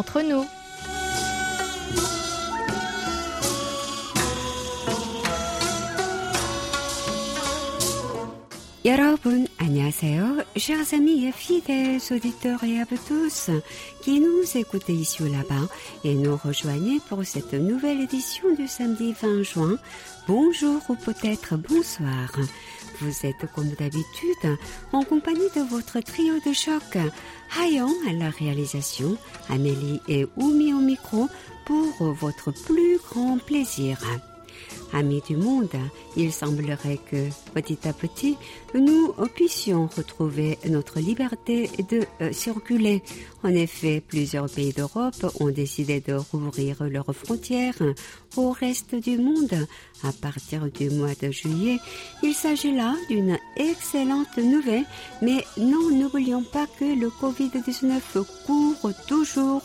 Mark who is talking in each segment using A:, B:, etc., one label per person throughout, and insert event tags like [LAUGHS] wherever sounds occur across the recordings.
A: entre nous.
B: 여러분, 안녕하세요. Chers amis et fidèles auditeurs et à vous tous qui nous écoutez ici ou là-bas et nous rejoignez pour cette nouvelle édition du samedi 20 juin. Bonjour ou peut-être bonsoir. Vous êtes comme d'habitude en compagnie de votre trio de choc. Hayon à la réalisation, Amélie et Oumi au micro pour votre plus grand plaisir. Amis du monde, il semblerait que petit à petit, nous puissions retrouver notre liberté de euh, circuler. En effet, plusieurs pays d'Europe ont décidé de rouvrir leurs frontières au reste du monde à partir du mois de juillet. Il s'agit là d'une excellente nouvelle, mais non, n'oublions pas que le Covid-19 court toujours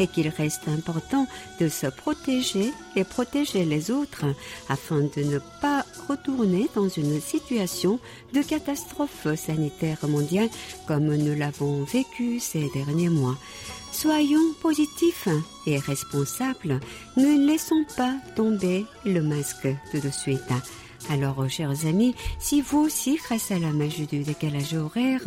B: et qu'il reste important de se protéger et protéger les autres afin de ne pas retourner dans une situation de catastrophe sanitaire mondiale comme nous l'avons vécu ces derniers mois. Soyons positifs et responsables. Ne laissons pas tomber le masque tout de suite. Alors, chers amis, si vous aussi, grâce à la magie du décalage horaire,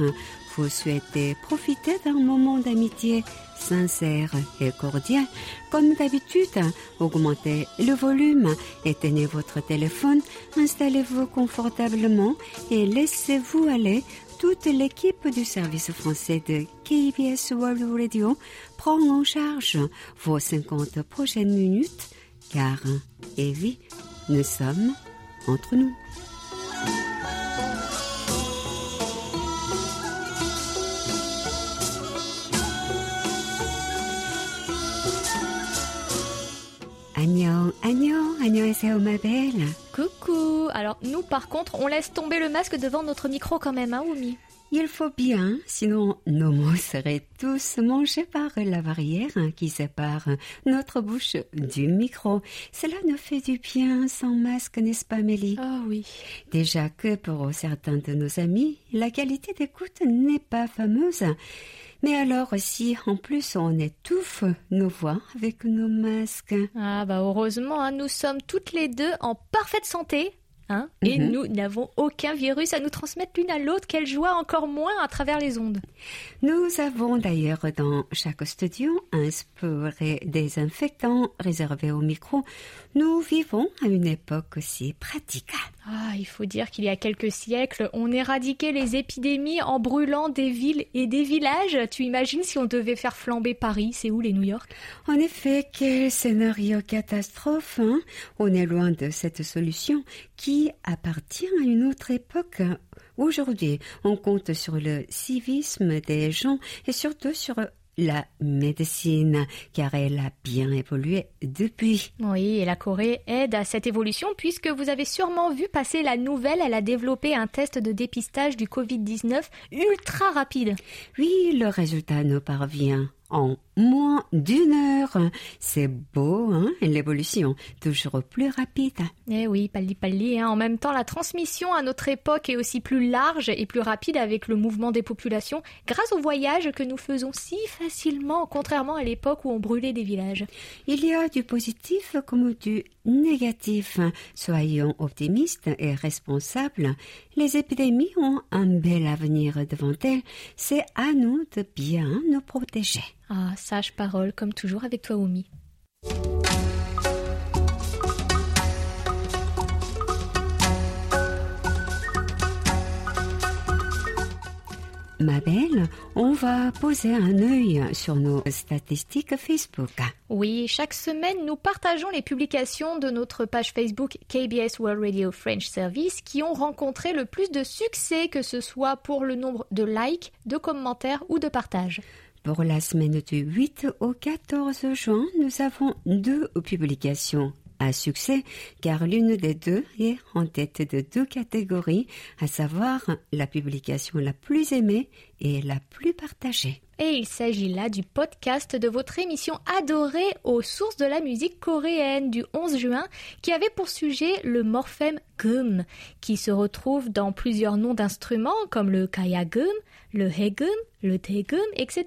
B: vous souhaitez profiter d'un moment d'amitié sincère et cordial, comme d'habitude, augmentez le volume, éteignez votre téléphone, installez-vous confortablement et laissez-vous aller toute l'équipe du service français de KBS World Radio prend en charge vos 50 prochaines minutes, car, et oui, nous sommes entre nous. Agnan, Agnan, Agnan ma belle.
A: Coucou. Alors nous par contre, on laisse tomber le masque devant notre micro quand même, hein, Oumi?
B: Il faut bien, sinon nos mots seraient tous mangés par la barrière hein, qui sépare notre bouche du micro. Cela ne fait du bien sans masque, n'est-ce pas, Mélie
A: Ah oh, oui.
B: Déjà que pour certains de nos amis, la qualité d'écoute n'est pas fameuse. Mais alors si en plus on étouffe nos voix avec nos masques.
A: Ah bah heureusement, hein, nous sommes toutes les deux en parfaite santé. Hein, et
B: Mhm.
A: nous n'avons aucun virus à nous transmettre l'une à l'autre, quelle joie encore moins à travers les ondes.
B: Nous avons d'ailleurs dans chaque studio un spray désinfectant réservé au micro. Nous vivons à une époque aussi pratique.
A: Ah, il faut dire qu'il y a quelques siècles, on éradiquait les épidémies en brûlant des villes et des villages. Tu imagines si on devait faire flamber Paris, Séoul et New York?
B: En effet, quel scénario catastrophe. hein? On est loin de cette solution qui appartient à une autre époque. Aujourd'hui, on compte sur le civisme des gens et surtout sur la médecine, car elle a bien évolué depuis.
A: Oui, et la Corée aide à cette évolution puisque vous avez sûrement vu passer la nouvelle, elle a développé un test de dépistage du Covid-19 ultra rapide.
B: Oui, le résultat nous parvient en moins d'une heure. C'est beau, hein, l'évolution, toujours plus rapide.
A: Eh oui, palli palli, hein. en même temps la transmission à notre époque est aussi plus large et plus rapide avec le mouvement des populations grâce aux voyages que nous faisons si facilement, contrairement à l'époque où on brûlait des villages.
B: Il y a du positif comme du négatif. Soyons optimistes et responsables. Les épidémies ont un bel avenir devant elles. C'est à nous de bien nous protéger.
A: Ah, sage parole, comme toujours avec toi, Omi.
B: Ma belle, on va poser un œil sur nos statistiques Facebook.
A: Oui, chaque semaine, nous partageons les publications de notre page Facebook KBS World Radio French Service qui ont rencontré le plus de succès, que ce soit pour le nombre de likes, de commentaires ou de partages.
B: Pour la semaine du 8 au 14 juin, nous avons deux publications à succès car l'une des deux est en tête de deux catégories, à savoir la publication la plus aimée et la plus partagée.
A: Et il s'agit là du podcast de votre émission adorée aux sources de la musique coréenne du 11 juin qui avait pour sujet le morphème gum qui se retrouve dans plusieurs noms d'instruments comme le kayagum, le hegum, le tegum, etc.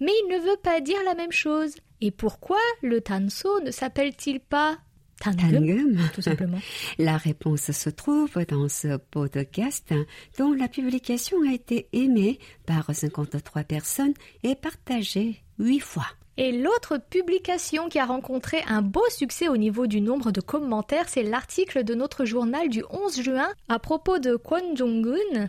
A: Mais il ne veut pas dire la même chose. Et pourquoi le tanso ne s'appelle-t-il pas Tangum, [LAUGHS] tout simplement. [LAUGHS]
B: La réponse se trouve dans ce podcast dont la publication a été aimée par 53 personnes et partagée 8 fois.
A: Et l'autre publication qui a rencontré un beau succès au niveau du nombre de commentaires, c'est l'article de notre journal du 11 juin à propos de Kwon Jong-un,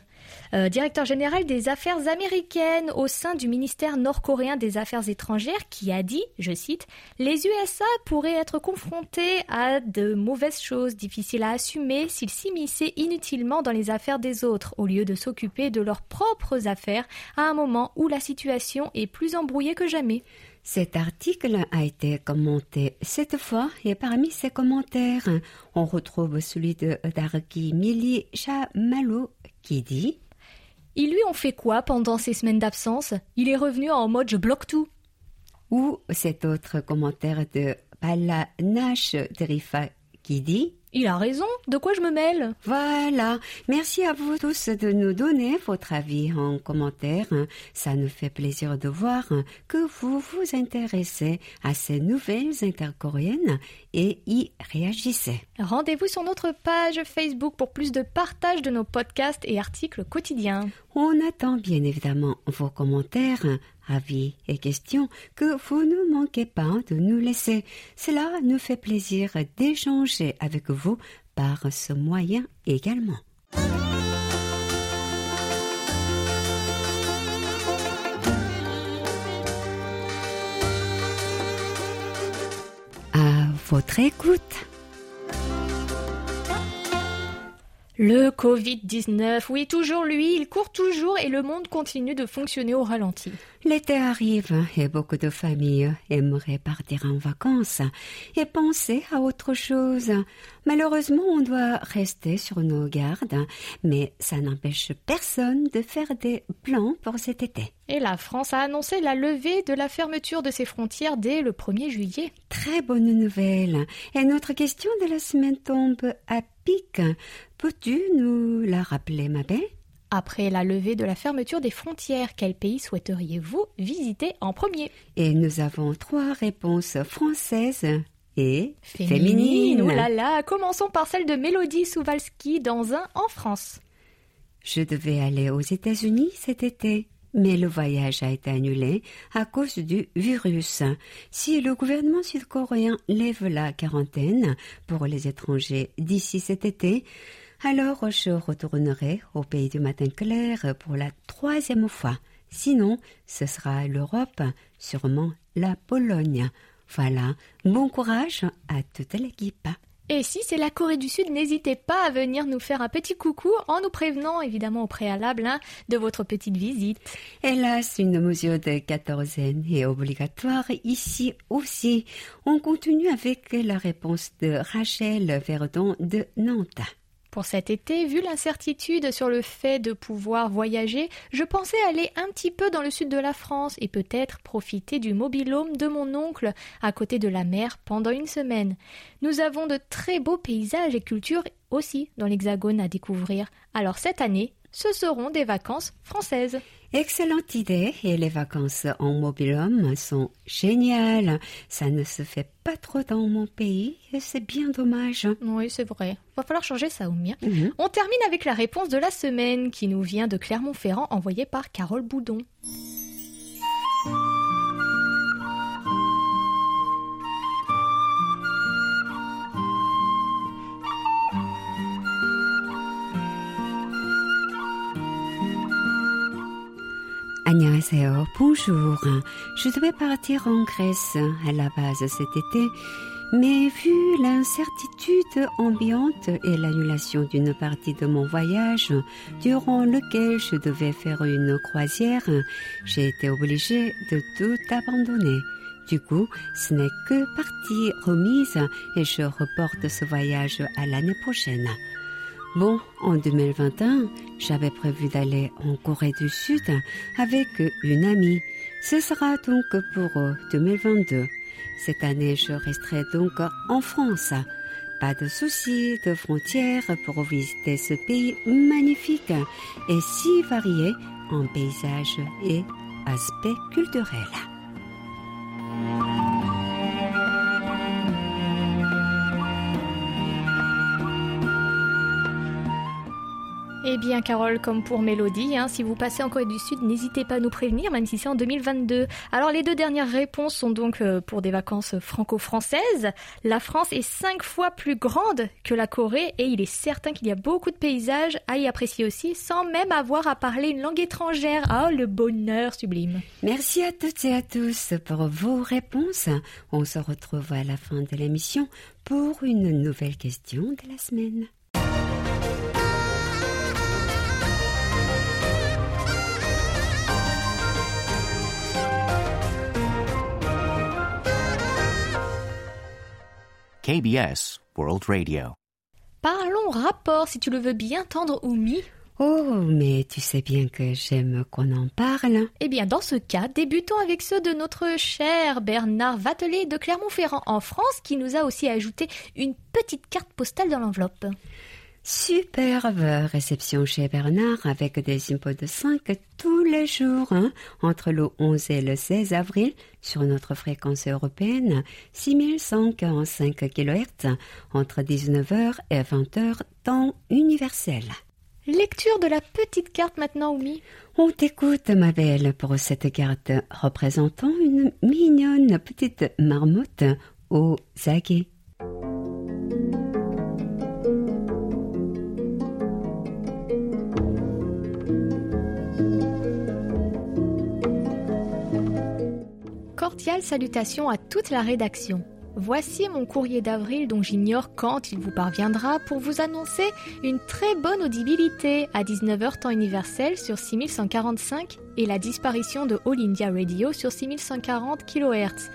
A: euh, directeur général des affaires américaines au sein du ministère nord-coréen des Affaires étrangères, qui a dit, je cite, Les USA pourraient être confrontés à de mauvaises choses difficiles à assumer s'ils s'immisçaient inutilement dans les affaires des autres, au lieu de s'occuper de leurs propres affaires à un moment où la situation est plus embrouillée que jamais.
B: Cet article a été commenté cette fois et parmi ces commentaires, on retrouve celui de Darki Mili Chamalo qui dit
A: Ils lui ont fait quoi pendant ces semaines d'absence? Il est revenu en mode je bloque tout.
B: Ou cet autre commentaire de Palanash Drifa qui dit
A: il a raison, de quoi je me mêle?
B: Voilà, merci à vous tous de nous donner votre avis en commentaire. Ça nous fait plaisir de voir que vous vous intéressez à ces nouvelles intercoréennes et y réagissez.
A: Rendez-vous sur notre page Facebook pour plus de partage de nos podcasts et articles quotidiens.
B: On attend bien évidemment vos commentaires avis et questions que vous ne manquez pas de nous laisser. Cela nous fait plaisir d'échanger avec vous par ce moyen également. Votre écoute.
A: Le Covid-19, oui, toujours lui, il court toujours et le monde continue de fonctionner au ralenti.
B: L'été arrive et beaucoup de familles aimeraient partir en vacances et penser à autre chose. Malheureusement, on doit rester sur nos gardes, mais ça n'empêche personne de faire des plans pour cet été.
A: Et la France a annoncé la levée de la fermeture de ses frontières dès le 1er juillet.
B: Très bonne nouvelle. Et notre question de la semaine tombe à pic. Peux-tu nous la rappeler, ma belle?
A: Après la levée de la fermeture des frontières, quel pays souhaiteriez-vous visiter en premier?
B: Et nous avons trois réponses françaises et
A: féminines. Oh là là, commençons par celle de Mélodie Souvalski dans un en France.
B: Je devais aller aux États-Unis cet été, mais le voyage a été annulé à cause du virus. Si le gouvernement sud-coréen lève la quarantaine pour les étrangers d'ici cet été, alors je retournerai au pays du matin clair pour la troisième fois. Sinon, ce sera l'Europe, sûrement la Pologne. Voilà, bon courage à toute l'équipe.
A: Et si c'est la Corée du Sud, n'hésitez pas à venir nous faire un petit coucou en nous prévenant évidemment au préalable hein, de votre petite visite.
B: Hélas, une mesure de quatorzaine est obligatoire ici aussi. On continue avec la réponse de Rachel Verdon de Nantes.
A: Pour cet été, vu l'incertitude sur le fait de pouvoir voyager, je pensais aller un petit peu dans le sud de la France et peut-être profiter du mobilhome de mon oncle à côté de la mer pendant une semaine. Nous avons de très beaux paysages et cultures aussi dans l'Hexagone à découvrir. Alors cette année, ce seront des vacances françaises.
B: Excellente idée et les vacances en mobilhome sont géniales. Ça ne se fait pas trop dans mon pays et c'est bien dommage.
A: Oui, c'est vrai. Va falloir changer ça, Oumir.
B: Mhm.
A: On termine avec la réponse de la semaine qui nous vient de Clermont-Ferrand envoyée par Carole Boudon.
B: 안녕하세요. Bonjour. Je devais partir en Grèce à la base cet été, mais vu l'incertitude ambiante et l'annulation d'une partie de mon voyage, durant lequel je devais faire une croisière, j'ai été obligée de tout abandonner. Du coup, ce n'est que partie remise et je reporte ce voyage à l'année prochaine. Bon, en 2021, j'avais prévu d'aller en Corée du Sud avec une amie. Ce sera donc pour 2022. Cette année, je resterai donc en France. Pas de soucis de frontières pour visiter ce pays magnifique et si varié en paysages et aspects culturels.
A: Eh bien, Carole, comme pour Mélodie, hein, si vous passez en Corée du Sud, n'hésitez pas à nous prévenir, même si c'est en 2022. Alors, les deux dernières réponses sont donc euh, pour des vacances franco-françaises. La France est cinq fois plus grande que la Corée et il est certain qu'il y a beaucoup de paysages à y apprécier aussi, sans même avoir à parler une langue étrangère. Oh, le bonheur sublime.
B: Merci à toutes et à tous pour vos réponses. On se retrouve à la fin de l'émission pour une nouvelle question de la semaine.
C: KBS World Radio.
A: Parlons rapport, si tu le veux bien tendre, Oumi.
B: Oh, mais tu sais bien que j'aime qu'on en parle.
A: Eh bien, dans ce cas, débutons avec ceux de notre cher Bernard Vatelet de Clermont-Ferrand en France, qui nous a aussi ajouté une petite carte postale dans l'enveloppe.
B: Superbe réception chez Bernard avec des impôts de 5 tous les jours hein, entre le 11 et le 16 avril sur notre fréquence européenne 6145 kHz entre 19h et 20h temps universel.
A: Lecture de la petite carte maintenant, Oumi.
B: On t'écoute, ma belle, pour cette carte représentant une mignonne petite marmotte au aguets.
A: Cordiale salutation à toute la rédaction. Voici mon courrier d'avril dont j'ignore quand il vous parviendra pour vous annoncer une très bonne audibilité à 19h temps universel sur 6145 et la disparition de All India Radio sur 6140 kHz.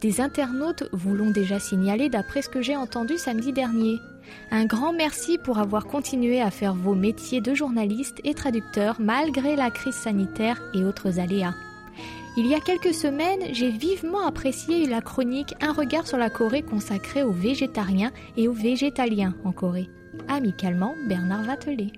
A: Des internautes vous l'ont déjà signalé d'après ce que j'ai entendu samedi dernier. Un grand merci pour avoir continué à faire vos métiers de journaliste et traducteur malgré la crise sanitaire et autres aléas. Il y a quelques semaines, j'ai vivement apprécié la chronique Un regard sur la Corée consacrée aux végétariens et aux végétaliens en Corée. Amicalement, Bernard Vatelet.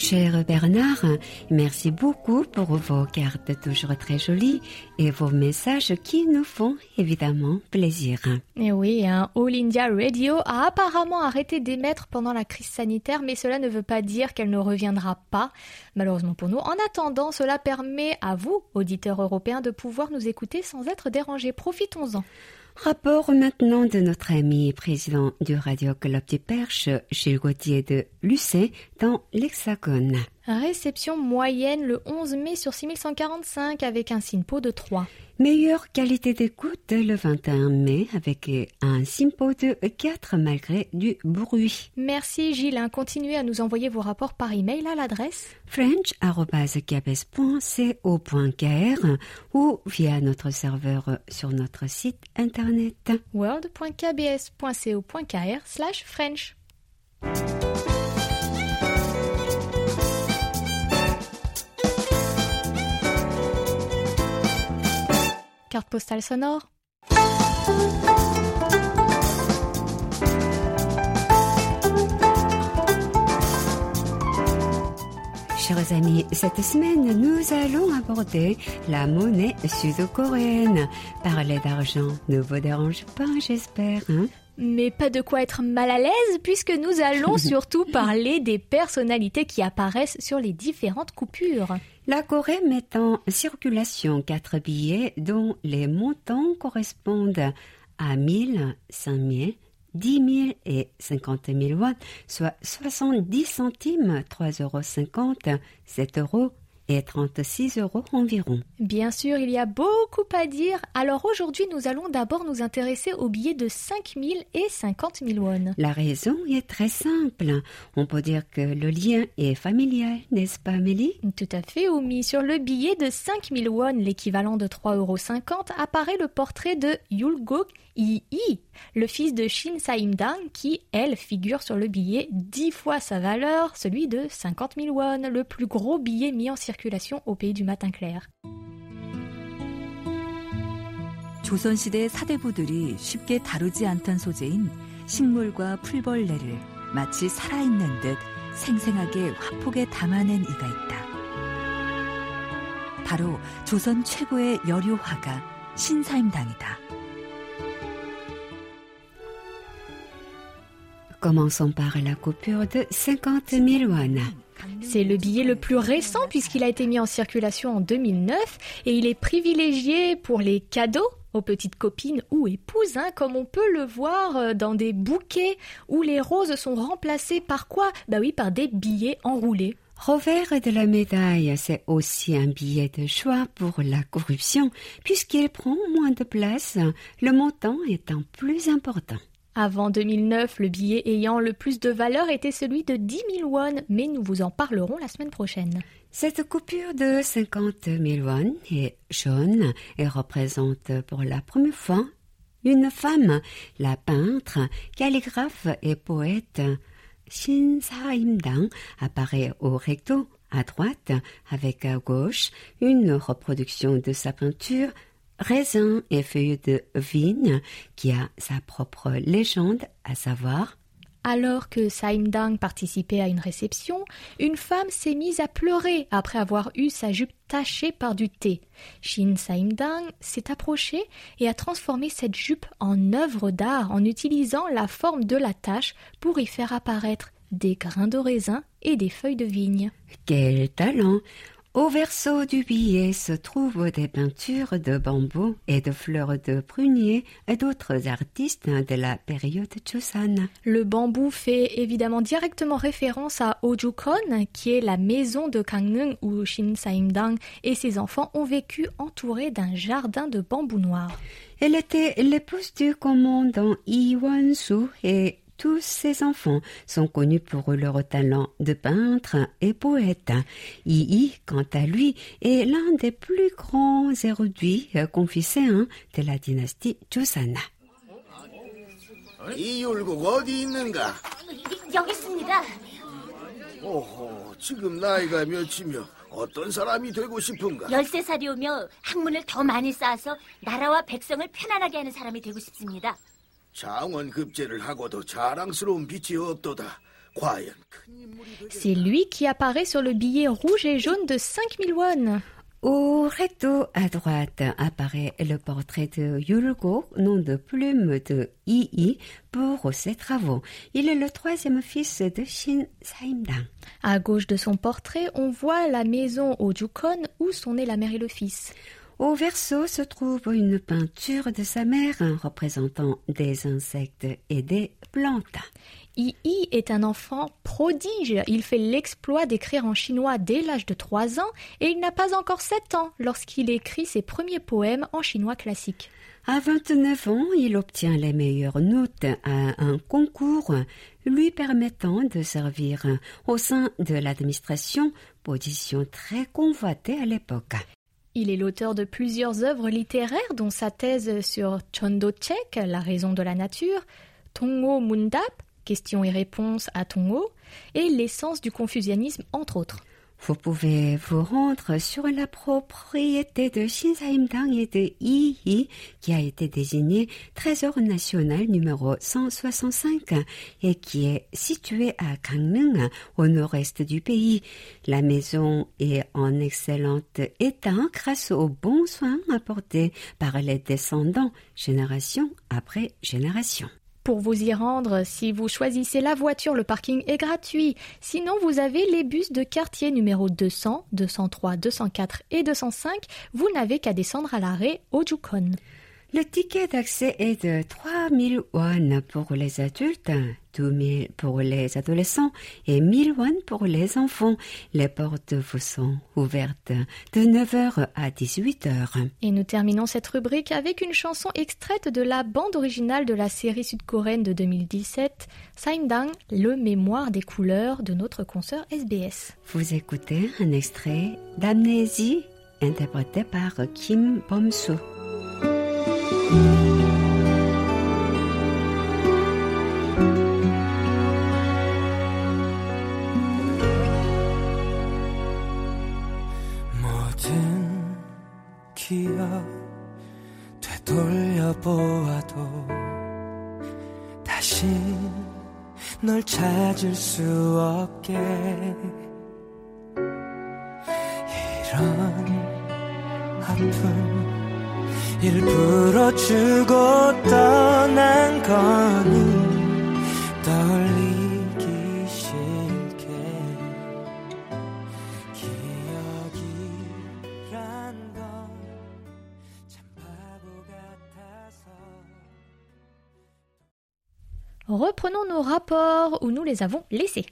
B: Cher Bernard, merci beaucoup pour vos cartes toujours très jolies et vos messages qui nous font évidemment plaisir.
A: Et oui, All India Radio a apparemment arrêté d'émettre pendant la crise sanitaire, mais cela ne veut pas dire qu'elle ne reviendra pas, malheureusement pour nous. En attendant, cela permet à vous, auditeurs européens, de pouvoir nous écouter sans être dérangés. Profitons-en.
B: Rapport maintenant de notre ami président du Radio Club du Perche, Gilles Gauthier de Lucé, dans l'Hexagone.
A: Réception moyenne le 11 mai sur 6145 avec un SINPO de 3.
B: Meilleure qualité d'écoute le 21 mai avec un SINPO de 4 malgré du bruit.
A: Merci Gilles. Hein. Continuez à nous envoyer vos rapports par email à l'adresse
B: french.cabes.co.kr ou via notre serveur sur notre site internet
A: world.kbs.co.kr slash French. Carte postale sonore.
B: Chers amis, cette semaine, nous allons aborder la monnaie sud-coréenne. Parler d'argent ne vous dérange pas, j'espère, hein?
A: Mais pas de quoi être mal à l'aise puisque nous allons [LAUGHS] surtout parler des personnalités qui apparaissent sur les différentes coupures.
B: La Corée met en circulation quatre billets dont les montants correspondent à 1000, 5000, 10 000 et 50 000 watts, soit 70 centimes, 3,50 euros, 7 euros et 36 euros environ.
A: Bien sûr, il y a beaucoup à dire. Alors aujourd'hui, nous allons d'abord nous intéresser aux billets de 5 000 et 50 000 won.
B: La raison est très simple. On peut dire que le lien est familial, n'est-ce pas Amélie?
A: Tout à fait, Oumi. Sur le billet de 5 000 won, l'équivalent de 3,50 euros, apparaît le portrait de Yulgok Yi, le fils de Shin Saimdang, qui, elle, figure sur le billet dix fois sa valeur, celui de 50 000 won, le plus gros billet mis en circulation au pays du matin clair.
D: 조선시대 사대부들이 쉽게 다루지 않던 소재인 식물과 풀벌레를 마치 살아있는 듯 생생하게 화폭에 담아낸 이가 있다. 바로 조선 최고의 여류화가 신사임당이다.
B: Commençons par la coupure de 50 000 won.
A: C'est le billet le plus récent puisqu'il a été mis en circulation en 2009 et il est privilégié pour les cadeaux aux petites copines ou épouses, hein, comme on peut le voir euh, dans des bouquets où les roses sont remplacées par quoi? Bah oui, par des billets enroulés.
B: Revers de la médaille, c'est aussi un billet de choix pour la corruption, puisqu'il prend moins de place, le montant étant plus important.
A: Avant 2009, le billet ayant le plus de valeur était celui de 10 000 won, mais nous vous en parlerons la semaine prochaine.
B: Cette coupure de 50 000 won est jaune et représente pour la première fois une femme, la peintre, calligraphe et poète Shin Sa-im-dang apparaît au recto à droite avec à gauche une reproduction de sa peinture Raisin et feuilles de vigne qui a sa propre légende, à savoir
A: alors que Saimdang participait à une réception, une femme s'est mise à pleurer après avoir eu sa jupe tachée par du thé. Shin Saimdang s'est approché et a transformé cette jupe en œuvre d'art en utilisant la forme de la tache pour y faire apparaître des grains de raisin et des feuilles de vigne.
B: Quel talent au verso du billet se trouvent des peintures de bambou et de fleurs de prunier et d'autres artistes de la période Joseon.
A: Le bambou fait évidemment directement référence à Ojukon, qui est la maison de Gangneung où Shin Saimdang et ses enfants ont vécu entourés d'un jardin de bambou noir.
B: Elle était l'épouse du commandant Yi Won-soo et tous ses enfants sont connus pour leur talent de peintre et poète. Yi, quant à lui, est l'un des plus grands érudits confucéens de la dynastie Joseon.
E: 이율국 어디 있는가?
F: 여기 있습니다.
E: 오호, 지금 나이가 몇이며 어떤 사람이 되고 싶은가?
F: 13살이오며 학문을 더 많이 쌓아서 나라와 백성을 편안하게 하는 사람이 되고 싶습니다.
A: C'est lui qui apparaît sur le billet rouge et jaune de 5000 won.
B: Au recto à droite apparaît le portrait de Yulgo, nom de plume de Yi pour ses travaux. Il est le troisième fils de Shin Saimdang.
A: À gauche de son portrait, on voit la maison au Jukon où sont nés la mère et le fils.
B: Au verso se trouve une peinture de sa mère représentant des insectes et des plantes.
A: Yi est un enfant prodige. Il fait l'exploit d'écrire en chinois dès l'âge de 3 ans et il n'a pas encore 7 ans lorsqu'il écrit ses premiers poèmes en chinois classique.
B: À 29 ans, il obtient les meilleures notes à un concours lui permettant de servir au sein de l'administration, position très convoitée à l'époque.
A: Il est l'auteur de plusieurs œuvres littéraires, dont sa thèse sur Chondochek, la raison de la nature, Tongo Mundap, questions et réponses à Tongo, et l'essence du confucianisme, entre autres.
B: Vous pouvez vous rendre sur la propriété de Shinsaimdang et de Yi, qui a été désigné trésor national numéro 165 et qui est situé à Gangneung, au nord-est du pays. La maison est en excellent état grâce aux bons soins apportés par les descendants, génération après génération.
A: Pour vous y rendre, si vous choisissez la voiture, le parking est gratuit. Sinon, vous avez les bus de quartier numéro 200, 203, 204 et 205. Vous n'avez qu'à descendre à l'arrêt au.
B: Le ticket d'accès est de 3000 won pour les adultes, 2000 pour les adolescents et 1000 won pour les enfants. Les portes vous sont ouvertes de 9h à 18h.
A: Et nous terminons cette rubrique avec une chanson extraite de la bande originale de la série sud-coréenne de 2017, Saimdang, le mémoire des couleurs de notre consoeur SBS.
B: Vous écoutez un extrait d'Amnésie interprété par Kim Bom-soo.
G: 찾을 수 없게. 이런 아픔 일부러 주고 떠난 거니 떠올리기 싫게 기억이란 건 참 바보 같아서
A: Reprenons nos rapports où nous les avons laissés.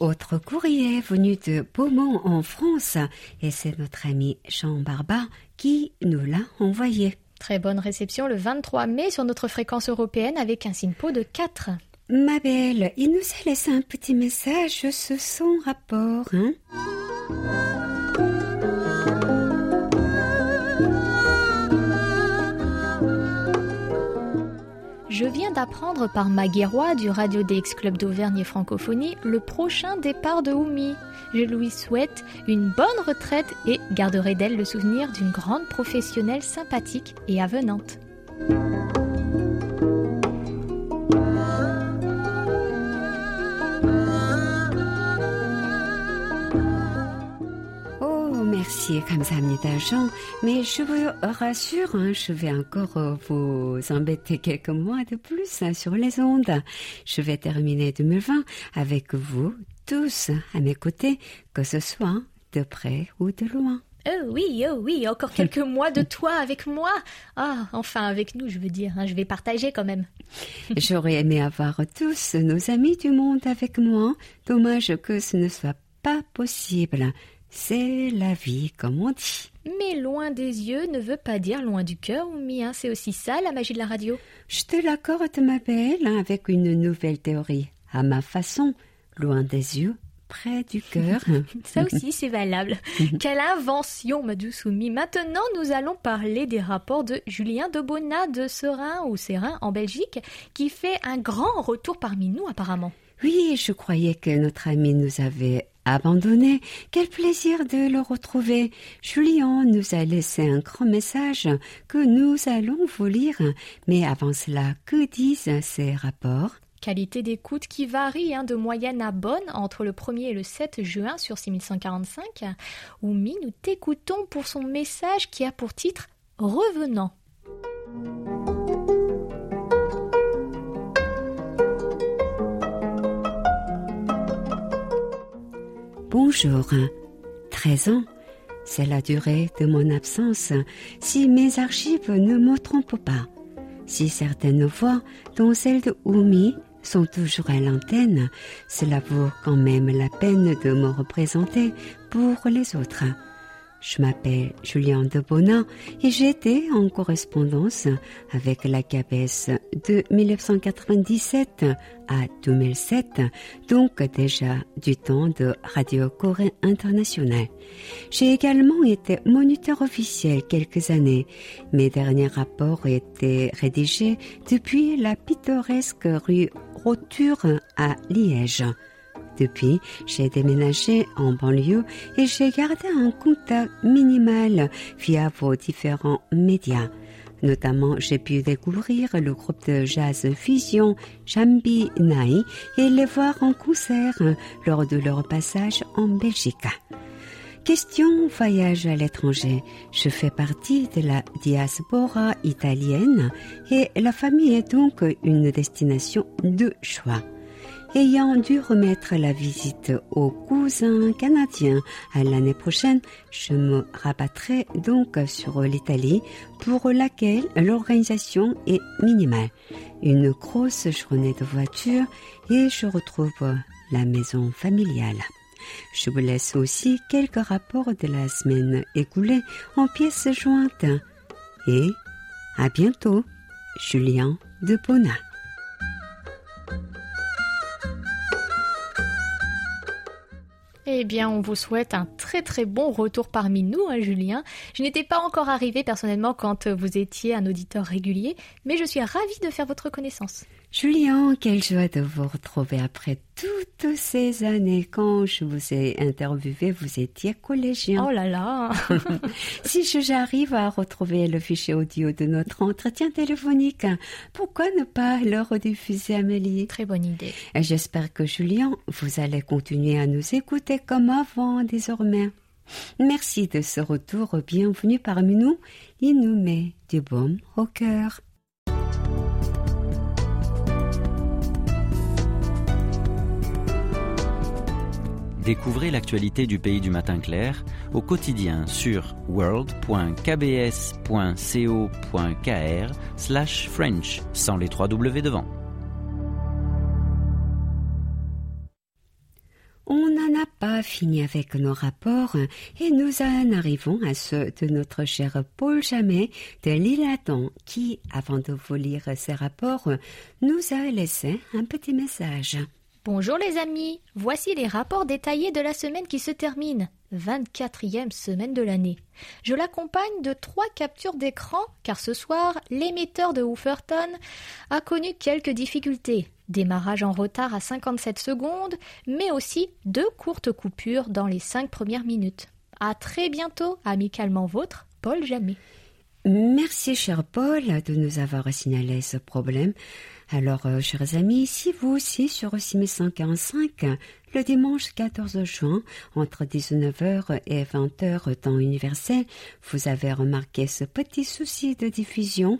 B: Autre courrier venu de Beaumont en France et c'est notre ami Jean Barba qui nous l'a envoyé.
A: Très bonne réception le 23 mai sur notre fréquence européenne avec un SINPO de 4.
B: Ma belle, il nous a laissé un petit message sur son rapport. Hein?
A: Je viens d'apprendre par Maggie Roy du Radio DX Club d'Auvergne et Francophonie le prochain départ de Oumi. Je lui souhaite une bonne retraite et garderai d'elle le souvenir d'une grande professionnelle sympathique et avenante.
B: merci, 감사합니다, Jean. Mais je vous rassure, hein, je vais encore euh, vous embêter quelques mois de plus hein, sur les ondes. Je vais terminer 2020 avec vous tous à mes côtés, que ce soit de près ou de loin.
A: Oh oui, oh oui, encore quelques [LAUGHS] mois de toi avec moi. Ah, enfin avec nous, je veux dire. hein, je vais partager quand même. [LAUGHS]
B: J'aurais aimé avoir tous nos amis du monde avec moi. Dommage que ce ne soit pas possible. C'est la vie, comme on dit.
A: Mais loin des yeux ne veut pas dire loin du cœur, Oumi. hein, C'est aussi ça la magie de la radio.
B: Je te l'accorde, ma belle, hein, avec une nouvelle théorie. À ma façon, loin des yeux, près du cœur. [LAUGHS]
A: Ça aussi, c'est valable. [LAUGHS] Quelle invention, ma douce Oumi. Maintenant, nous allons parler des rapports de Julien de Bonnat de Serein ou Serein en Belgique, qui fait un grand retour parmi nous apparemment.
B: Oui, je croyais que notre ami nous avait abandonnés. Quel plaisir de le retrouver. Julien nous a laissé un grand message que nous allons vous lire. Mais avant cela, que disent ces rapports?
A: Qualité d'écoute qui varie hein, de moyenne à bonne entre le 1er et le 7 juin sur 6145. Oumi, nous t'écoutons pour son message qui a pour titre Revenant.
B: Bonjour. 13 ans, c'est la durée de mon absence si mes archives ne me trompent pas. Si certaines voix, dont celle de Oumi, sont toujours à l'antenne, cela vaut quand même la peine de me représenter pour les autres. Je m'appelle Julien de Bonin et j'étais en correspondance avec la CABES de 1997 à 2007, donc déjà du temps de Radio Corée Internationale. J'ai également été moniteur officiel quelques années. Mes derniers rapports étaient rédigés depuis la pittoresque rue Roture à Liège. Depuis, j'ai déménagé en banlieue et j'ai gardé un contact minimal via vos différents médias. Notamment, j'ai pu découvrir le groupe de jazz fusion Jambi Nai et les voir en concert lors de leur passage en Belgique. Question voyage à l'étranger. Je fais partie de la diaspora italienne et la famille est donc une destination de choix. Ayant dû remettre la visite aux cousins canadiens à l'année prochaine, je me rabattrai donc sur l'Italie pour laquelle l'organisation est minimale. Une grosse journée de voiture et je retrouve la maison familiale. Je vous laisse aussi quelques rapports de la semaine écoulée en pièces jointes. Et à bientôt, Julien de Bona.
A: Eh bien, on vous souhaite un très très bon retour parmi nous, hein, Julien. Je n'étais pas encore arrivé personnellement quand vous étiez un auditeur régulier, mais je suis ravie de faire votre connaissance.
B: Julien, quelle joie de vous retrouver après toutes ces années. Quand je vous ai interviewé, vous étiez collégien.
A: Oh là là [LAUGHS]
B: Si je- j'arrive à retrouver le fichier audio de notre entretien téléphonique, pourquoi ne pas le rediffuser, Amélie?
A: Très bonne idée.
B: J'espère que Julien, vous allez continuer à nous écouter comme avant désormais. Merci de ce retour. Bienvenue parmi nous. Il nous met du baume au cœur.
H: Découvrez l'actualité du pays du matin clair au quotidien sur world.kbs.co.kr slash French sans les trois W devant.
B: On n'en a pas fini avec nos rapports et nous en arrivons à ceux de notre cher Paul Jamet de l'île qui, avant de vous lire ses rapports, nous a laissé un petit message.
A: Bonjour les amis, voici les rapports détaillés de la semaine qui se termine, 24e semaine de l'année. Je l'accompagne de trois captures d'écran car ce soir, l'émetteur de Hooferton a connu quelques difficultés. Démarrage en retard à 57 secondes, mais aussi deux courtes coupures dans les cinq premières minutes. À très bientôt, amicalement vôtre, Paul Jamet.
B: Merci, cher Paul, de nous avoir signalé ce problème. Alors, euh, chers amis, si vous aussi sur 6145, le dimanche 14 juin, entre 19h et 20h temps universel, vous avez remarqué ce petit souci de diffusion,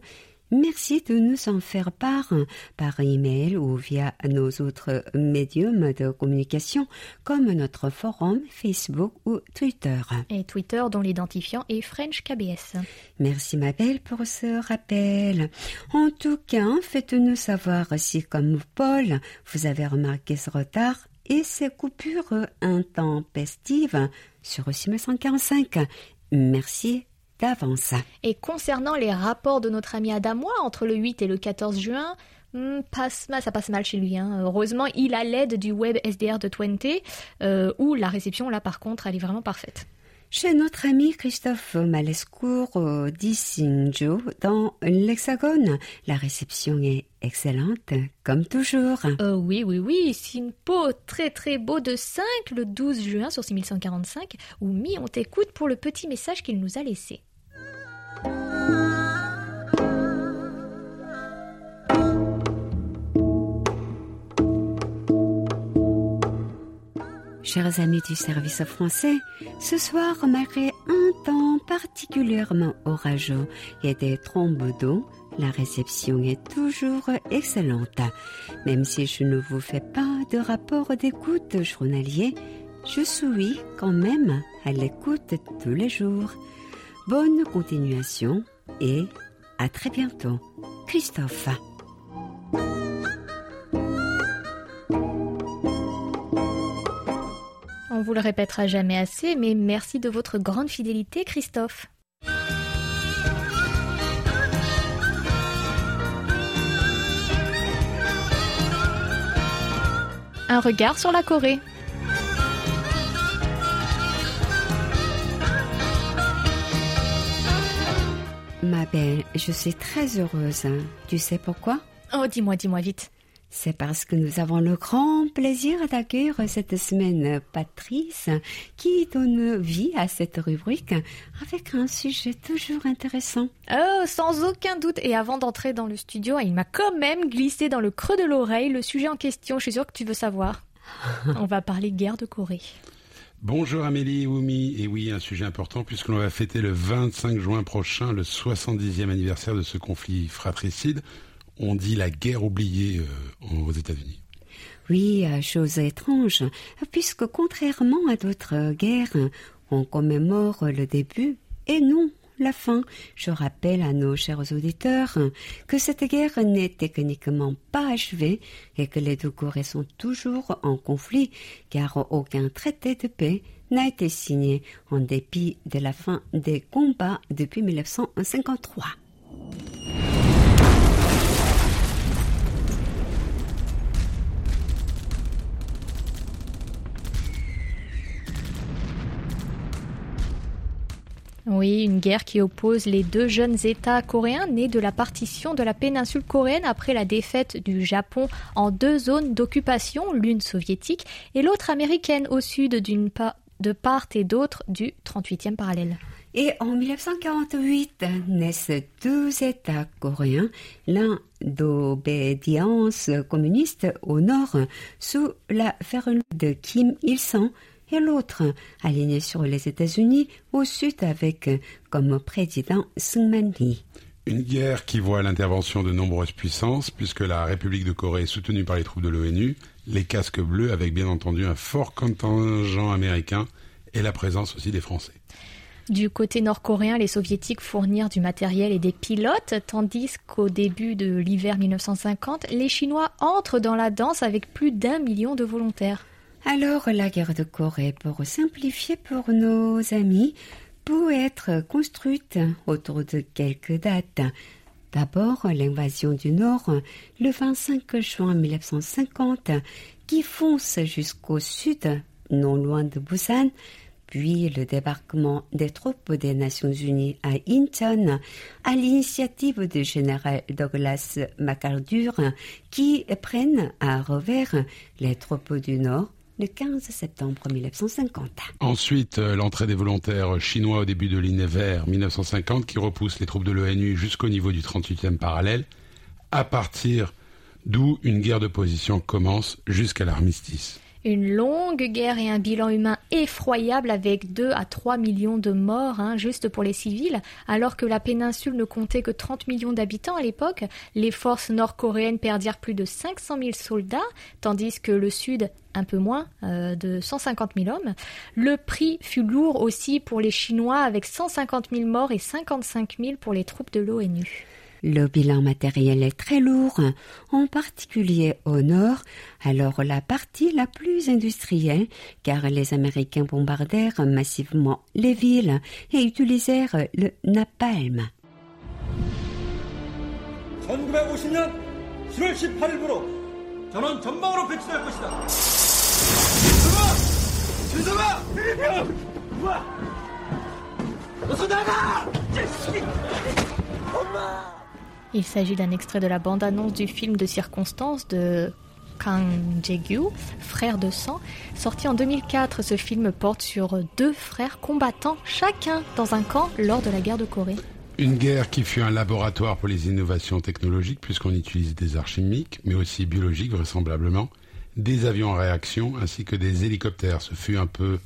B: Merci de nous en faire part par email ou via nos autres médiums de communication comme notre forum Facebook ou Twitter.
A: Et Twitter dont l'identifiant est French KBS.
B: Merci ma belle pour ce rappel. En tout cas, faites-nous savoir si comme Paul, vous avez remarqué ce retard et ces coupures intempestives sur 6145. Merci
A: Et concernant les rapports de notre ami Adamois entre le 8 et le 14 juin, hmm, passe mal, ça passe mal chez lui. hein. Heureusement, il a l'aide du web SDR de 20, euh, où la réception, là, par contre, elle est vraiment parfaite.
B: Chez notre ami Christophe Malescourt au Dissinjo, dans l'Hexagone, la réception est excellente, comme toujours.
A: Euh, oui, oui, oui, peau très très beau de 5 le 12 juin sur 6145, où Mi, on t'écoute pour le petit message qu'il nous a laissé.
B: Chers amis du service français, ce soir, malgré un temps particulièrement orageux et des trombes d'eau, la réception est toujours excellente. Même si je ne vous fais pas de rapport d'écoute journalier, je suis quand même à l'écoute tous les jours. Bonne continuation et à très bientôt. Christophe.
A: Vous le répétera jamais assez, mais merci de votre grande fidélité, Christophe. Un regard sur la Corée.
B: Ma belle, je suis très heureuse. Tu sais pourquoi?
A: Oh, dis-moi, dis-moi vite.
B: C'est parce que nous avons le grand plaisir d'accueillir cette semaine Patrice qui donne vie à cette rubrique avec un sujet toujours intéressant.
A: Oh, sans aucun doute. Et avant d'entrer dans le studio, il m'a quand même glissé dans le creux de l'oreille le sujet en question. Je suis sûre que tu veux savoir. [LAUGHS] On va parler guerre de Corée.
I: Bonjour Amélie et Oumi. Et oui, un sujet important puisque l'on va fêter le 25 juin prochain le 70e anniversaire de ce conflit fratricide. On dit la guerre oubliée euh, aux États-Unis.
B: Oui, euh, chose étrange, puisque contrairement à d'autres guerres, on commémore le début et non la fin. Je rappelle à nos chers auditeurs que cette guerre n'est techniquement pas achevée et que les deux Corées sont toujours en conflit car aucun traité de paix n'a été signé en dépit de la fin des combats depuis 1953.
A: Une guerre qui oppose les deux jeunes États coréens nés de la partition de la péninsule coréenne après la défaite du Japon en deux zones d'occupation, l'une soviétique et l'autre américaine au sud de part et d'autre du 38e parallèle.
B: Et en 1948 naissent deux États coréens, l'un d'obédience communiste au nord sous la ferme de Kim Il-sung et l'autre aligné sur les États-Unis au sud avec comme président Syngman Lee.
I: Une guerre qui voit l'intervention de nombreuses puissances, puisque la République de Corée est soutenue par les troupes de l'ONU, les casques bleus avec bien entendu un fort contingent américain et la présence aussi des Français.
A: Du côté nord-coréen, les soviétiques fournirent du matériel et des pilotes, tandis qu'au début de l'hiver 1950, les Chinois entrent dans la danse avec plus d'un million de volontaires.
B: Alors la guerre de Corée, pour simplifier pour nos amis, peut être construite autour de quelques dates. D'abord, l'invasion du Nord, le 25 juin 1950, qui fonce jusqu'au sud, non loin de Busan, puis le débarquement des troupes des Nations Unies à Incheon à l'initiative du général Douglas MacArthur qui prennent à revers les troupes du Nord le 15 septembre 1950.
I: Ensuite, euh, l'entrée des volontaires chinois au début de l'hiver 1950 qui repousse les troupes de l'ONU jusqu'au niveau du 38e parallèle, à partir d'où une guerre de position commence jusqu'à l'armistice.
A: Une longue guerre et un bilan humain effroyable avec 2 à 3 millions de morts hein, juste pour les civils, alors que la péninsule ne comptait que 30 millions d'habitants à l'époque. Les forces nord-coréennes perdirent plus de 500 000 soldats, tandis que le sud un peu moins euh, de 150 000 hommes. Le prix fut lourd aussi pour les Chinois avec 150 000 morts et 55 000 pour les troupes de l'ONU.
B: Le bilan matériel est très lourd, en particulier au nord, alors la partie la plus industrielle, car les Américains bombardèrent massivement les villes et utilisèrent le napalm.
A: Il s'agit d'un extrait de la bande-annonce du film de circonstance de Kang Jae-gyu, Frère de sang. Sorti en 2004, ce film porte sur deux frères combattants, chacun dans un camp lors de la guerre de Corée.
I: Une guerre qui fut un laboratoire pour les innovations technologiques, puisqu'on utilise des arts chimiques, mais aussi biologiques vraisemblablement, des avions en réaction, ainsi que des hélicoptères. Ce fut un peu,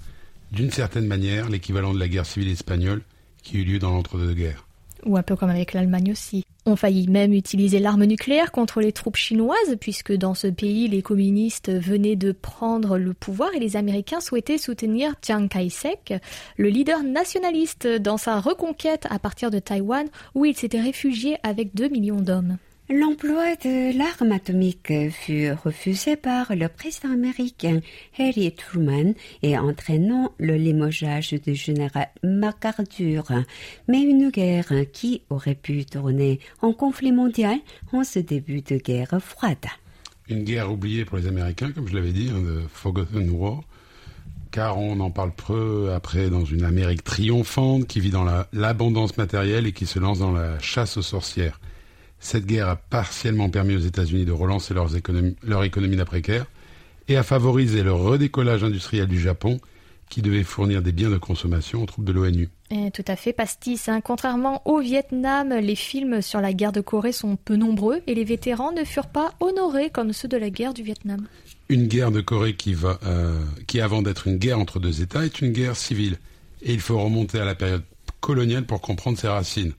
I: d'une certaine manière, l'équivalent de la guerre civile espagnole qui eut lieu dans l'entre-deux-guerres.
A: Ou un peu comme avec l'Allemagne aussi. On faillit même utiliser l'arme nucléaire contre les troupes chinoises, puisque dans ce pays, les communistes venaient de prendre le pouvoir et les Américains souhaitaient soutenir Chiang Kai-shek, le leader nationaliste, dans sa reconquête à partir de Taïwan, où il s'était réfugié avec 2 millions d'hommes.
B: L'emploi de l'arme atomique fut refusé par le président américain Harry Truman et entraînant le limogeage du général MacArthur. Mais une guerre qui aurait pu tourner en conflit mondial en ce début de guerre froide.
I: Une guerre oubliée pour les Américains, comme je l'avais dit, hein, Forgotten War, car on en parle peu après dans une Amérique triomphante qui vit dans l'abondance matérielle et qui se lance dans la chasse aux sorcières. Cette guerre a partiellement permis aux États-Unis de relancer leurs économies, leur économie d'après-guerre et a favorisé le redécollage industriel du Japon qui devait fournir des biens de consommation aux troupes de l'ONU.
A: tout à fait, pastis. Hein. Contrairement au Vietnam, les films sur la guerre de Corée sont peu nombreux et les vétérans ne furent pas honorés comme ceux de la guerre du Vietnam.
I: Une guerre de Corée qui, va, euh, qui avant d'être une guerre entre deux États, est une guerre civile. Et il faut remonter à la période coloniale pour comprendre ses racines.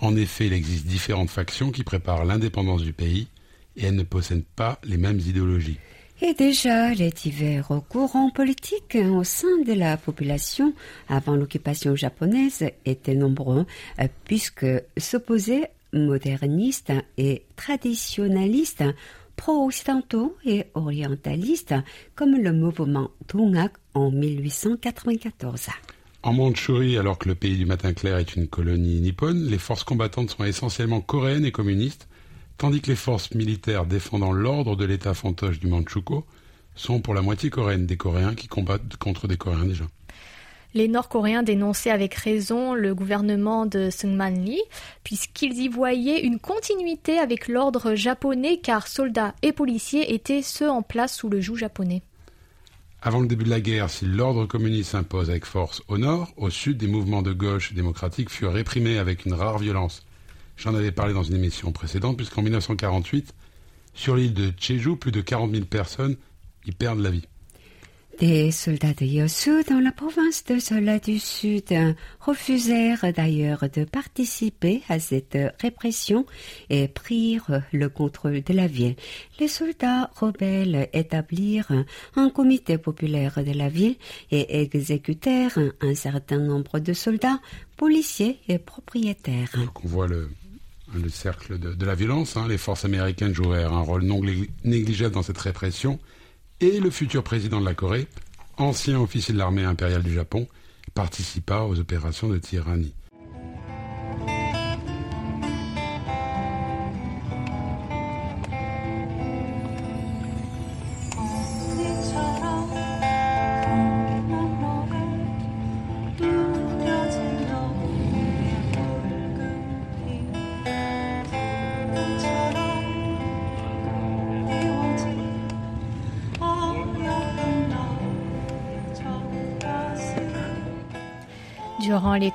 I: En effet, il existe différentes factions qui préparent l'indépendance du pays et elles ne possèdent pas les mêmes idéologies.
B: Et déjà, les divers courants politiques au sein de la population avant l'occupation japonaise étaient nombreux, euh, puisque s'opposaient modernistes et traditionnalistes, pro-occidentaux et orientalistes, comme le mouvement Dongak en 1894.
I: En Mandchourie, alors que le pays du matin clair est une colonie nippone, les forces combattantes sont essentiellement coréennes et communistes, tandis que les forces militaires défendant l'ordre de l'État fantoche du Manchukuo sont pour la moitié coréennes, des Coréens qui combattent contre des Coréens déjà.
A: Les Nord-Coréens dénonçaient avec raison le gouvernement de Seungman Lee, puisqu'ils y voyaient une continuité avec l'ordre japonais, car soldats et policiers étaient ceux en place sous le joug japonais.
I: Avant le début de la guerre, si l'ordre communiste s'impose avec force au nord, au sud, des mouvements de gauche démocratique furent réprimés avec une rare violence. J'en avais parlé dans une émission précédente, puisqu'en 1948, sur l'île de Jeju, plus de 40 000 personnes y perdent la vie.
B: Des soldats de Yosu dans la province de Sola du Sud refusèrent d'ailleurs de participer à cette répression et prirent le contrôle de la ville. Les soldats rebelles établirent un comité populaire de la ville et exécutèrent un certain nombre de soldats, policiers et propriétaires.
I: On voit le, le cercle de, la violence. hein. Les forces américaines jouèrent un rôle non négli- négligeable dans cette répression. Et le futur président de la Corée, ancien officier de l'armée impériale du Japon, participa aux opérations de tyrannie.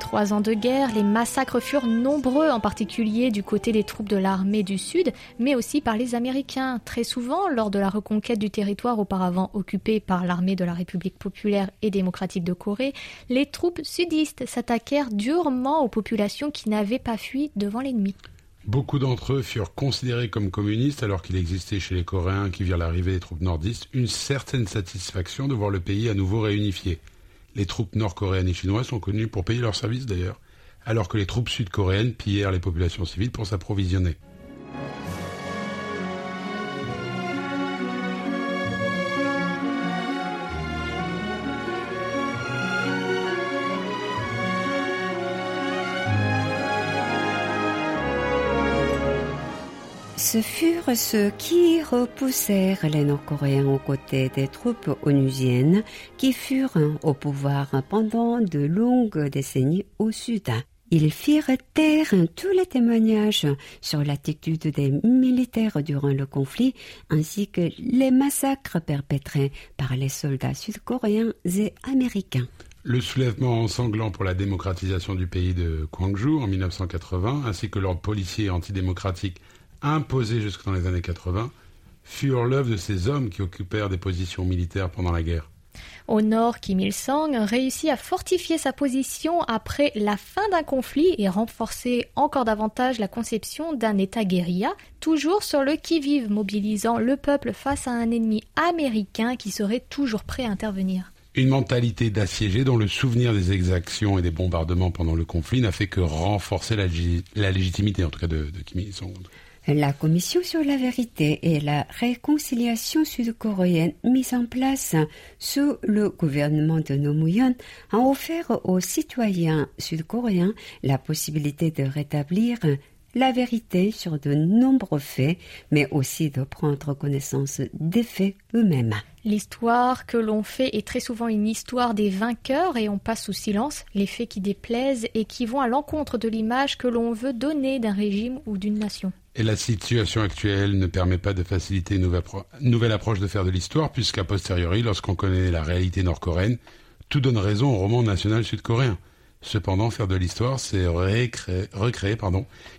A: Trois ans de guerre, les massacres furent nombreux, en particulier du côté des troupes de l'armée du Sud, mais aussi par les Américains. Très souvent, lors de la reconquête du territoire auparavant occupé par l'armée de la République populaire et démocratique de Corée, les troupes sudistes s'attaquèrent durement aux populations qui n'avaient pas fui devant l'ennemi.
I: Beaucoup d'entre eux furent considérés comme communistes alors qu'il existait chez les Coréens qui virent l'arrivée des troupes nordistes une certaine satisfaction de voir le pays à nouveau réunifié. Les troupes nord-coréennes et chinoises sont connues pour payer leurs services d'ailleurs, alors que les troupes sud-coréennes pillèrent les populations civiles pour s'approvisionner.
B: Ce furent ceux qui repoussèrent les Nord-Coréens aux côtés des troupes onusiennes qui furent au pouvoir pendant de longues décennies au sud. Ils firent taire tous les témoignages sur l'attitude des militaires durant le conflit ainsi que les massacres perpétrés par les soldats sud-coréens et américains.
I: Le soulèvement sanglant pour la démocratisation du pays de Gwangju en 1980, ainsi que l'ordre policier antidémocratique imposé jusque dans les années 80, furent l'œuvre de ces hommes qui occupèrent des positions militaires pendant la guerre.
A: Au nord, Kim Il-sung réussit à fortifier sa position après la fin d'un conflit et renforcer encore davantage la conception d'un État guérilla, toujours sur le qui-vive, mobilisant le peuple face à un ennemi américain qui serait toujours prêt à intervenir.
I: Une mentalité d'assiégé dont le souvenir des exactions et des bombardements pendant le conflit n'a fait que renforcer la légitimité, en tout cas de, de Kim Il-sung.
B: La commission sur la vérité et la réconciliation sud-coréenne mise en place sous le gouvernement de Nomuyon a offert aux citoyens sud-coréens la possibilité de rétablir la vérité sur de nombreux faits, mais aussi de prendre connaissance des faits eux-mêmes.
A: L'histoire que l'on fait est très souvent une histoire des vainqueurs et on passe sous silence les faits qui déplaisent et qui vont à l'encontre de l'image que l'on veut donner d'un régime ou d'une nation.
I: Et la situation actuelle ne permet pas de faciliter une nouvelle, appro- nouvelle approche de faire de l'histoire, puisqu'à posteriori, lorsqu'on connaît la réalité nord-coréenne, tout donne raison au roman national sud-coréen. Cependant, faire de l'histoire, c'est recréer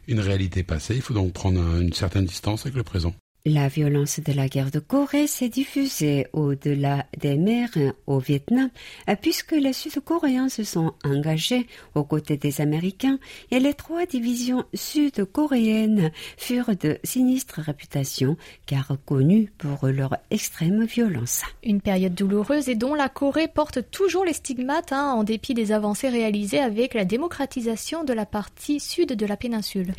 I: une réalité passée. Il faut donc prendre un- une certaine distance avec le présent.
B: La violence de la guerre de Corée s'est diffusée au-delà des mers au Vietnam, puisque les Sud-Coréens se sont engagés aux côtés des Américains et les trois divisions sud-coréennes furent de sinistre réputation car connues pour leur extrême violence.
A: Une période douloureuse et dont la Corée porte toujours les stigmates hein, en dépit des avancées réalisées avec la démocratisation de la partie sud de la péninsule.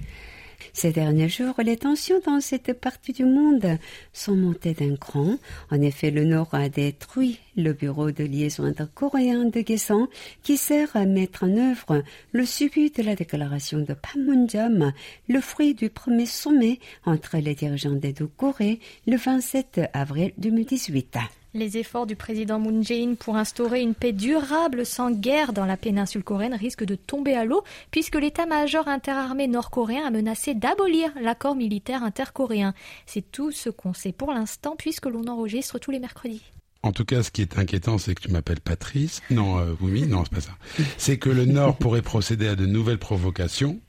B: Ces derniers jours, les tensions dans cette partie du monde sont montées d'un cran. En effet, le Nord a détruit le bureau de liaison intercoréen de Gaesan qui sert à mettre en œuvre le suivi de la déclaration de Panmunjom, le fruit du premier sommet entre les dirigeants des deux Corées le 27 avril 2018.
A: Les efforts du président Moon Jae-in pour instaurer une paix durable sans guerre dans la péninsule coréenne risquent de tomber à l'eau puisque l'état-major interarmé nord-coréen a menacé d'abolir l'accord militaire intercoréen. C'est tout ce qu'on sait pour l'instant puisque l'on enregistre tous les mercredis.
I: En tout cas, ce qui est inquiétant, c'est que tu m'appelles Patrice. Non, euh, oui, non, c'est pas ça. C'est que le Nord [LAUGHS] pourrait procéder à de nouvelles provocations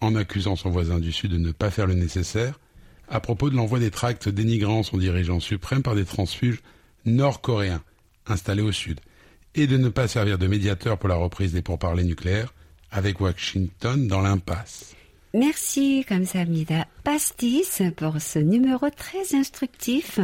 I: en accusant son voisin du Sud de ne pas faire le nécessaire à propos de l'envoi des tracts dénigrant son dirigeant suprême par des transfuges nord-coréens installés au sud, et de ne pas servir de médiateur pour la reprise des pourparlers nucléaires avec Washington dans l'impasse.
B: Merci Kamsamida Pastis pour ce numéro très instructif.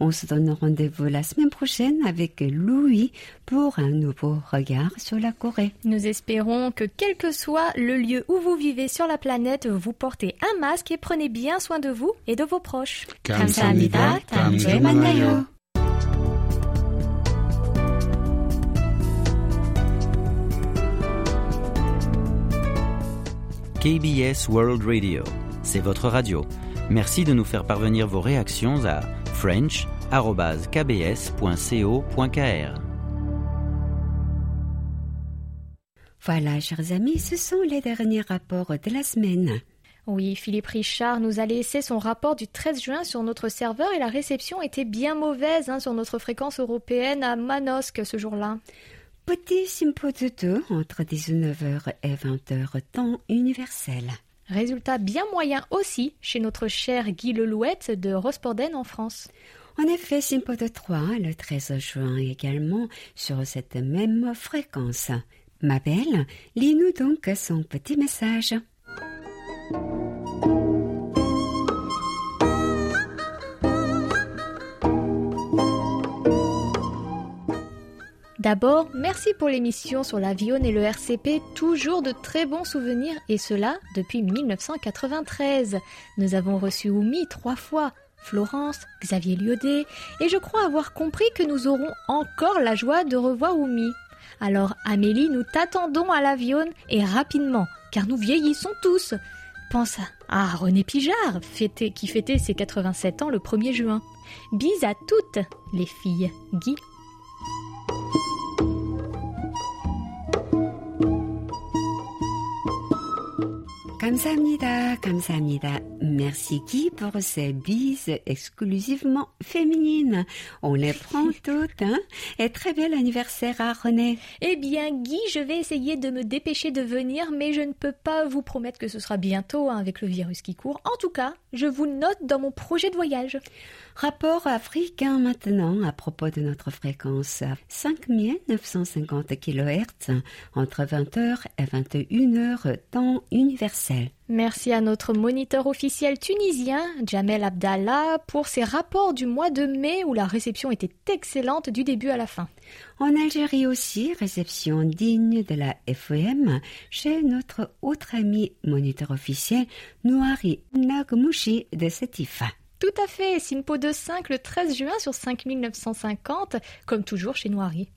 B: On se donne rendez-vous la semaine prochaine avec Louis pour un nouveau regard sur la Corée.
A: Nous espérons que quel que soit le lieu où vous vivez sur la planète, vous portez un masque et prenez bien soin de vous et de vos proches.
B: 감사합니다. 다음 주에 만
H: KBS World Radio, c'est votre radio. Merci de nous faire parvenir vos réactions à french.kbs.co.kr.
B: Voilà, chers amis, ce sont les derniers rapports de la semaine.
A: Oui, Philippe Richard nous a laissé son rapport du 13 juin sur notre serveur et la réception était bien mauvaise hein, sur notre fréquence européenne à Manosque ce jour-là.
B: Petit Simpo de 2 entre 19h et 20h temps universel.
A: Résultat bien moyen aussi chez notre cher Guy Lelouette de Rosporden en France.
B: En effet, Simpo de 3 le 13 juin également sur cette même fréquence. Ma belle, lis-nous donc son petit message.
A: D'abord, merci pour l'émission sur l'avion et le RCP, toujours de très bons souvenirs, et cela depuis 1993. Nous avons reçu Oumi trois fois, Florence, Xavier Liaudet, et je crois avoir compris que nous aurons encore la joie de revoir Oumi. Alors Amélie, nous t'attendons à l'avion et rapidement, car nous vieillissons tous. Pense à René Pijard, qui fêtait ses 87 ans le 1er juin. Bis à toutes les filles. Guy.
B: 감사합니다. 감사합니다. Merci Guy pour ces bises exclusivement féminines. On les prend toutes, hein? Et très bel anniversaire à René.
A: Eh bien, Guy, je vais essayer de me dépêcher de venir, mais je ne peux pas vous promettre que ce sera bientôt hein, avec le virus qui court. En tout cas, je vous note dans mon projet de voyage.
B: Rapport africain maintenant à propos de notre fréquence 5950 kHz entre 20h et 21h temps universel.
A: Merci à notre moniteur officiel tunisien, Jamel Abdallah, pour ses rapports du mois de mai où la réception était excellente du début à la fin.
B: En Algérie aussi, réception digne de la FEM chez notre autre ami moniteur officiel, Noari Nagmouchi de Sétifa.
A: Tout à fait, Simpo de 5 le 13 juin sur 5950, comme toujours chez Noiry.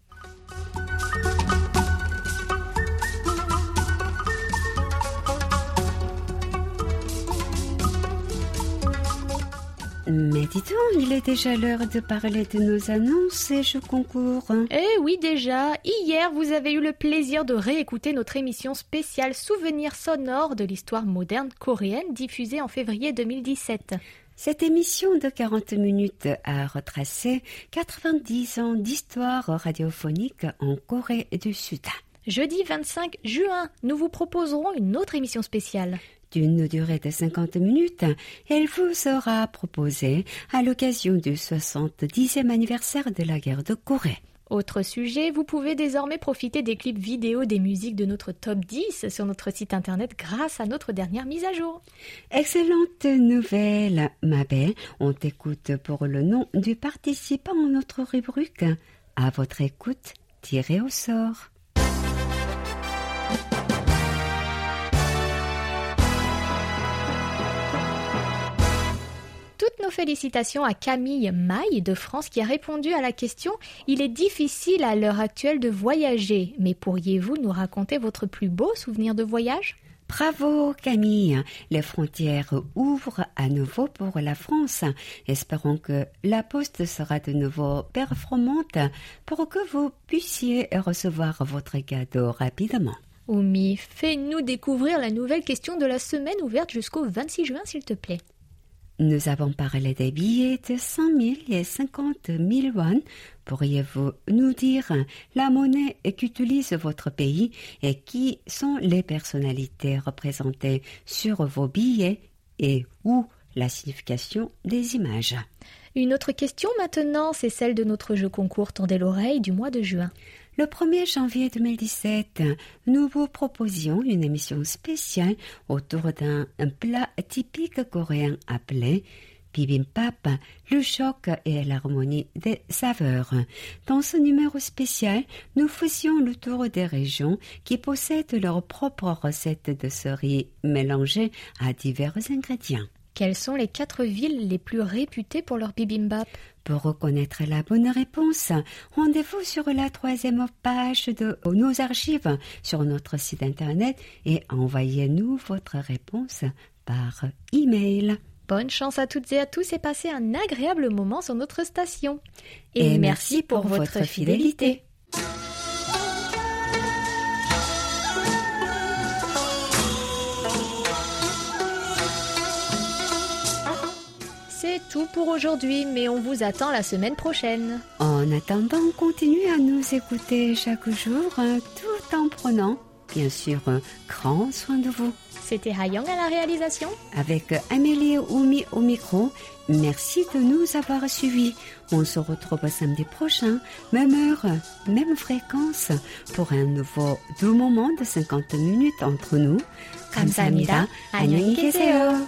B: Mais dis-donc, il est déjà l'heure de parler de nos annonces et je concours.
A: Eh oui déjà, hier vous avez eu le plaisir de réécouter notre émission spéciale Souvenirs sonores de l'histoire moderne coréenne diffusée en février 2017.
B: Cette émission de 40 minutes a retracé 90 ans d'histoire radiophonique en Corée du Sud.
A: Jeudi 25 juin, nous vous proposerons une autre émission spéciale.
B: d'une durée de 50 minutes. Elle vous sera proposée à l'occasion du 70e anniversaire de la guerre de Corée.
A: Autre sujet, vous pouvez désormais profiter des clips vidéo des musiques de notre top 10 sur notre site internet grâce à notre dernière mise à jour.
B: Excellente nouvelle, ma belle. On t'écoute pour le nom du participant en notre rubrique. À votre écoute, tiré au sort.
A: Nos félicitations à Camille Maille de France qui a répondu à la question Il est difficile à l'heure actuelle de voyager, mais pourriez-vous nous raconter votre plus beau souvenir de voyage?
B: Bravo Camille, les frontières ouvrent à nouveau pour la France. Espérons que la poste sera de nouveau performante pour que vous puissiez recevoir votre cadeau rapidement.
A: Oumi, fais-nous découvrir la nouvelle question de la semaine ouverte jusqu'au 26 juin, s'il te plaît.
B: Nous avons parlé des billets de 100 000 et 50 000 won. Pourriez-vous nous dire la monnaie qu'utilise votre pays et qui sont les personnalités représentées sur vos billets et où la signification des images?
A: Une autre question maintenant, c'est celle de notre jeu concours Tendez l'oreille du mois de juin.
B: Le 1er janvier 2017, nous vous proposions une émission spéciale autour d'un plat typique coréen appelé bibimbap, le choc et l'harmonie des saveurs. Dans ce numéro spécial, nous faisions le tour des régions qui possèdent leur propre recette de ce riz mélangé à divers ingrédients.
A: Quelles sont les quatre villes les plus réputées pour leur bibimbap
B: Pour reconnaître la bonne réponse, rendez-vous sur la troisième page de nos archives sur notre site internet et envoyez-nous votre réponse par email.
A: Bonne chance à toutes et à tous et passez un agréable moment sur notre station.
B: Et, merci pour, votre fidélité.
A: tout pour aujourd'hui, mais on vous attend la semaine prochaine.
B: En attendant, continuez à nous écouter chaque jour hein, tout en prenant, bien sûr, un grand soin de vous.
A: C'était Hayong à la réalisation.
B: Avec Amélie Oumi au micro, merci de nous avoir suivis. On se retrouve samedi prochain, même heure, même fréquence, pour un nouveau doux moment de 50 minutes entre nous.
A: 감사합니다.
B: 안녕히 계세요.